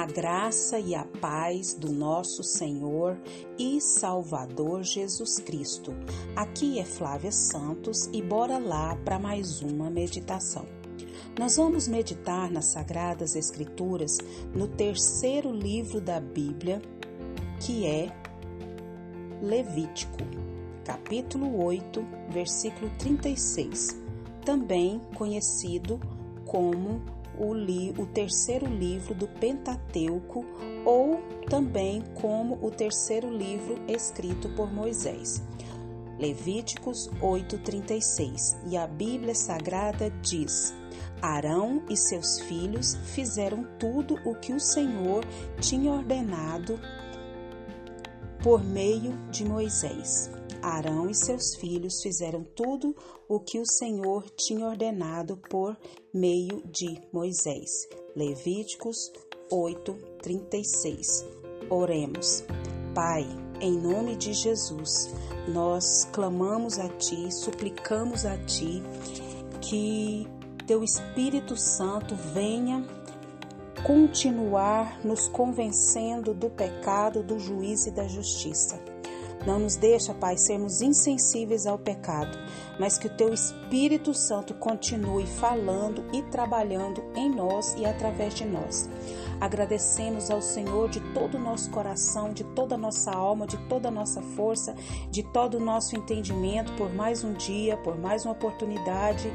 a graça e a paz do nosso Senhor e Salvador Jesus Cristo. Aqui é Flávia Santos e bora lá para mais uma meditação. Nós vamos meditar nas Sagradas Escrituras no terceiro livro da Bíblia, que é Levítico, capítulo 8, versículo 36, também conhecido como o, li, o terceiro livro do Pentateuco ou também como o terceiro livro escrito por Moisés. Levíticos 8:36. E a Bíblia Sagrada diz: Arão e seus filhos fizeram tudo o que o Senhor tinha ordenado por meio de Moisés. Arão e seus filhos fizeram tudo o que o Senhor tinha ordenado por meio de Moisés. Levíticos 8:36. Oremos. Pai, em nome de Jesus, nós clamamos a ti, suplicamos a ti que teu Espírito Santo venha continuar nos convencendo do pecado, do juízo e da justiça. Não nos deixa, Pai, sermos insensíveis ao pecado, mas que o Teu Espírito Santo continue falando e trabalhando em nós e através de nós. Agradecemos ao Senhor de todo o nosso coração, de toda a nossa alma, de toda a nossa força, de todo o nosso entendimento por mais um dia, por mais uma oportunidade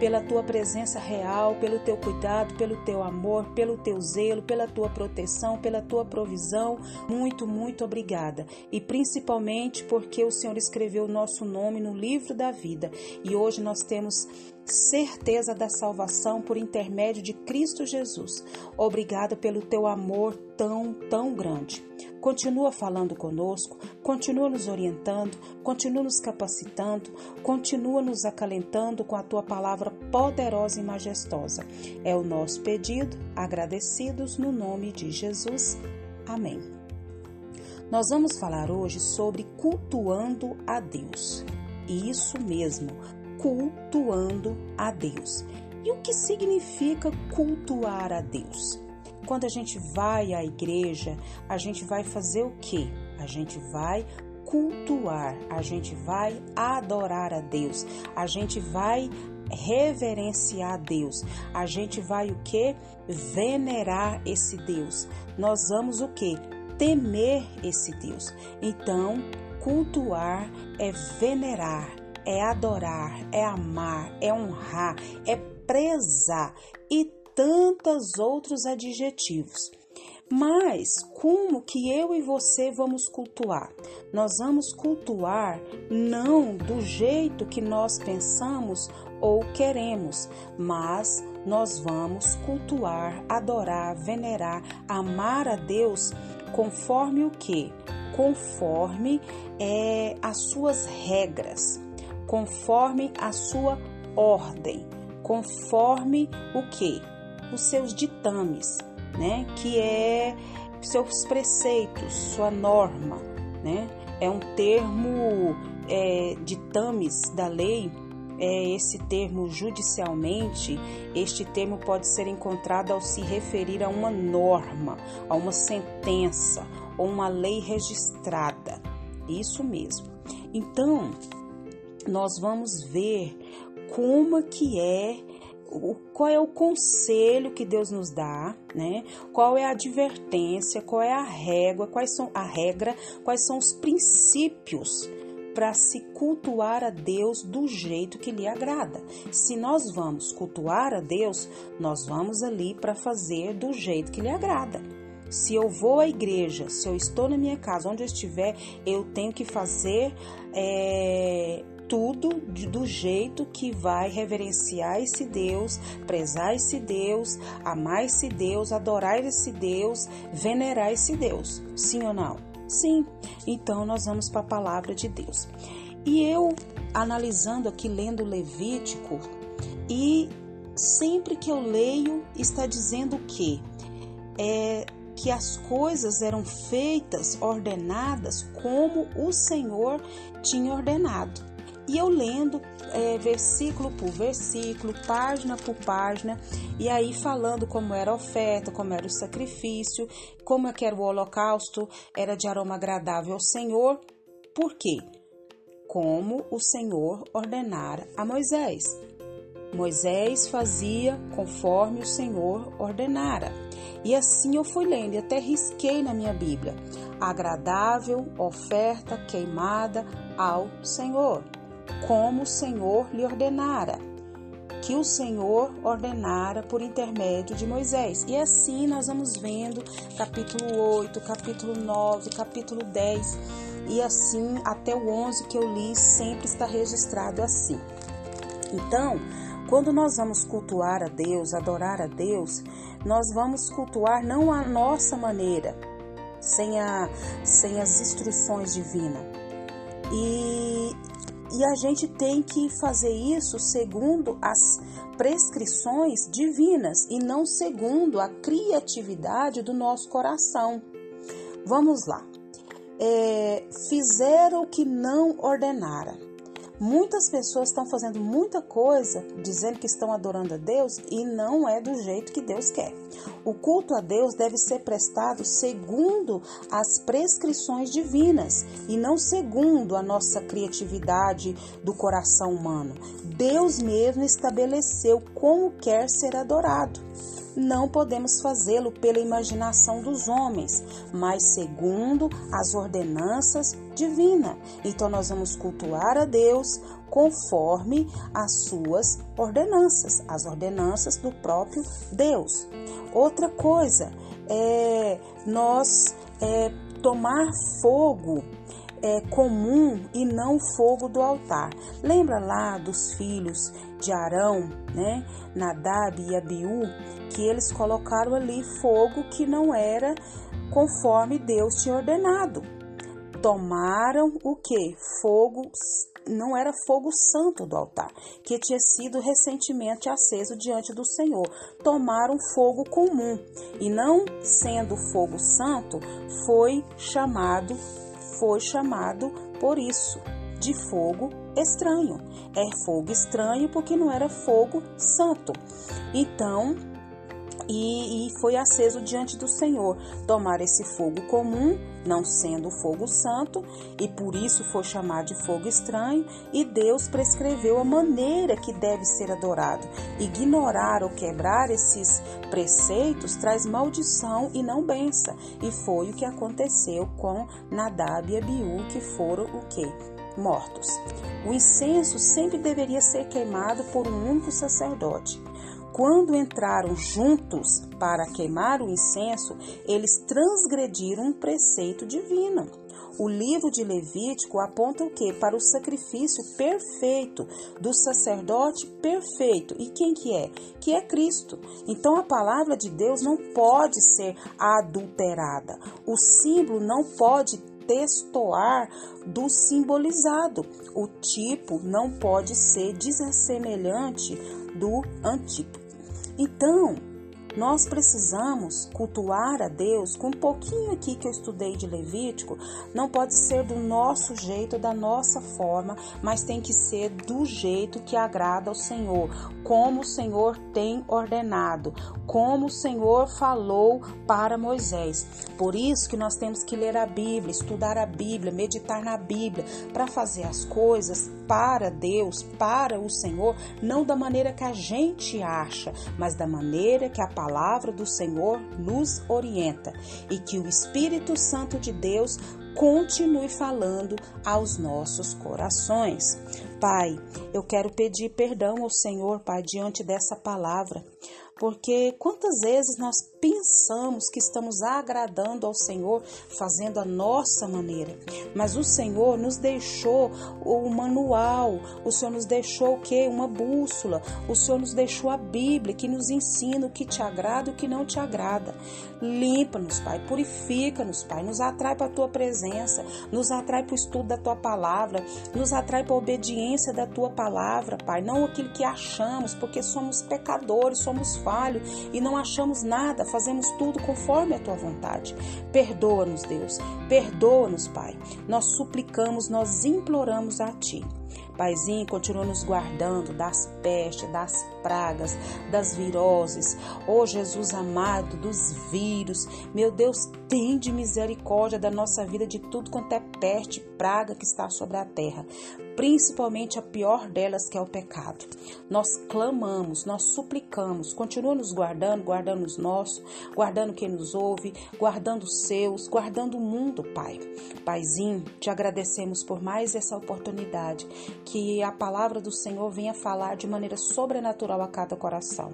pela tua presença real, pelo teu cuidado, pelo teu amor, pelo teu zelo, pela tua proteção, pela tua provisão. Muito, muito obrigada. E principalmente porque o Senhor escreveu o nosso nome no livro da vida e hoje nós temos certeza da salvação por intermédio de Cristo Jesus. Obrigado pelo teu amor tão, tão grande. Continua falando conosco, continua nos orientando, continua nos capacitando, continua nos acalentando com a tua palavra poderosa e majestosa. É o nosso pedido, agradecidos no nome de Jesus. Amém. Nós vamos falar hoje sobre cultuando a Deus. Isso mesmo, cultuando a Deus. E o que significa cultuar a Deus? Quando a gente vai à igreja, a gente vai fazer o quê? A gente vai cultuar, a gente vai adorar a Deus, a gente vai reverenciar a Deus. A gente vai o que? Venerar esse Deus. Nós vamos o que? Temer esse Deus. Então, cultuar é venerar, é adorar, é amar, é honrar, é prezar e tantos outros adjetivos. Mas como que eu e você vamos cultuar? Nós vamos cultuar não do jeito que nós pensamos ou queremos, mas nós vamos cultuar, adorar, venerar, amar a Deus conforme o que? Conforme é, as suas regras conforme a sua ordem, conforme o que? Os seus ditames, né? Que é seus preceitos, sua norma, né? É um termo é, ditames da lei, é esse termo judicialmente, este termo pode ser encontrado ao se referir a uma norma, a uma sentença ou uma lei registrada. Isso mesmo. Então, nós vamos ver como que é qual é o conselho que Deus nos dá, né? Qual é a advertência, qual é a régua, quais são a regra, quais são os princípios para se cultuar a Deus do jeito que lhe agrada. Se nós vamos cultuar a Deus, nós vamos ali para fazer do jeito que lhe agrada. Se eu vou à igreja, se eu estou na minha casa, onde eu estiver, eu tenho que fazer é, tudo do jeito que vai reverenciar esse Deus, prezar esse Deus, amar esse Deus, adorar esse Deus, venerar esse Deus. Sim ou não? Sim. Então nós vamos para a palavra de Deus. E eu analisando aqui lendo Levítico e sempre que eu leio está dizendo que é que as coisas eram feitas, ordenadas como o Senhor tinha ordenado. E eu lendo é, versículo por versículo, página por página, e aí falando como era a oferta, como era o sacrifício, como é que era o holocausto, era de aroma agradável ao Senhor. Por quê? Como o Senhor ordenara a Moisés. Moisés fazia conforme o Senhor ordenara. E assim eu fui lendo e até risquei na minha Bíblia: agradável oferta queimada ao Senhor, como o Senhor lhe ordenara. Que o Senhor ordenara por intermédio de Moisés. E assim nós vamos vendo capítulo 8, capítulo 9, capítulo 10 e assim até o 11 que eu li sempre está registrado assim. Então, quando nós vamos cultuar a Deus, adorar a Deus, nós vamos cultuar não a nossa maneira, sem, a, sem as instruções divinas. E, e a gente tem que fazer isso segundo as prescrições divinas e não segundo a criatividade do nosso coração. Vamos lá. É, fizeram o que não ordenara. Muitas pessoas estão fazendo muita coisa dizendo que estão adorando a Deus e não é do jeito que Deus quer. O culto a Deus deve ser prestado segundo as prescrições divinas e não segundo a nossa criatividade do coração humano. Deus mesmo estabeleceu como quer ser adorado não podemos fazê-lo pela imaginação dos homens, mas segundo as ordenanças divinas. Então nós vamos cultuar a Deus conforme as suas ordenanças, as ordenanças do próprio Deus. Outra coisa é nós é, tomar fogo é, comum e não fogo do altar. Lembra lá dos filhos de Arão, né, Nadab e Abiú, que eles colocaram ali fogo que não era conforme Deus tinha ordenado. Tomaram o que? Fogo não era fogo santo do altar, que tinha sido recentemente aceso diante do Senhor. Tomaram fogo comum e não sendo fogo santo, foi chamado foi chamado por isso de fogo estranho. É fogo estranho porque não era fogo santo. Então, e, e, foi aceso diante do Senhor. Tomar esse fogo comum, não sendo fogo santo, e por isso foi chamado de fogo estranho, e Deus prescreveu a maneira que deve ser adorado. Ignorar ou quebrar esses preceitos traz maldição e não benção, e foi o que aconteceu com Nadab e Abiú, que foram o que? Mortos. O incenso sempre deveria ser queimado por um único sacerdote. Quando entraram juntos para queimar o incenso, eles transgrediram um preceito divino. O livro de Levítico aponta o que? Para o sacrifício perfeito do sacerdote perfeito. E quem que é? Que é Cristo. Então a palavra de Deus não pode ser adulterada. O símbolo não pode destoar do simbolizado. O tipo não pode ser dessemelhante do antípodo. Então, nós precisamos cultuar a Deus com um pouquinho aqui que eu estudei de Levítico. Não pode ser do nosso jeito, da nossa forma, mas tem que ser do jeito que agrada ao Senhor, como o Senhor tem ordenado, como o Senhor falou para Moisés. Por isso que nós temos que ler a Bíblia, estudar a Bíblia, meditar na Bíblia, para fazer as coisas para Deus, para o Senhor, não da maneira que a gente acha, mas da maneira que a palavra do Senhor nos orienta e que o Espírito Santo de Deus continue falando aos nossos corações. Pai, eu quero pedir perdão ao Senhor, Pai, diante dessa palavra. Porque quantas vezes nós pensamos que estamos agradando ao Senhor fazendo a nossa maneira, mas o Senhor nos deixou o manual, o Senhor nos deixou o que? Uma bússola, o Senhor nos deixou a Bíblia que nos ensina o que te agrada e o que não te agrada. Limpa-nos, Pai, purifica-nos, Pai, nos atrai para a tua presença, nos atrai para o estudo da tua palavra, nos atrai para a obediência da tua palavra, Pai, não aquilo que achamos, porque somos pecadores, somos falhos falho e não achamos nada, fazemos tudo conforme a tua vontade. Perdoa-nos, Deus, perdoa-nos, Pai. Nós suplicamos, nós imploramos a ti. Paizinho, continua nos guardando das pestes, das pragas, das viroses. Oh Jesus amado, dos vírus. Meu Deus, tem de misericórdia da nossa vida de tudo quanto é peste, praga que está sobre a terra principalmente a pior delas, que é o pecado. Nós clamamos, nós suplicamos, continua nos guardando, guardando os nossos, guardando quem nos ouve, guardando os seus, guardando o mundo, Pai. Paizinho, te agradecemos por mais essa oportunidade, que a palavra do Senhor venha falar de maneira sobrenatural a cada coração.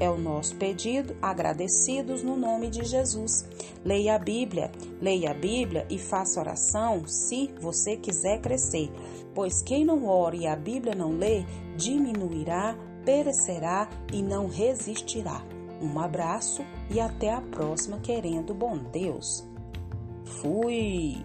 É o nosso pedido, agradecidos no nome de Jesus. Leia a Bíblia, leia a Bíblia e faça oração se você quiser crescer pois quem não ora e a Bíblia não lê, diminuirá, perecerá e não resistirá. Um abraço e até a próxima, querendo bom Deus. Fui!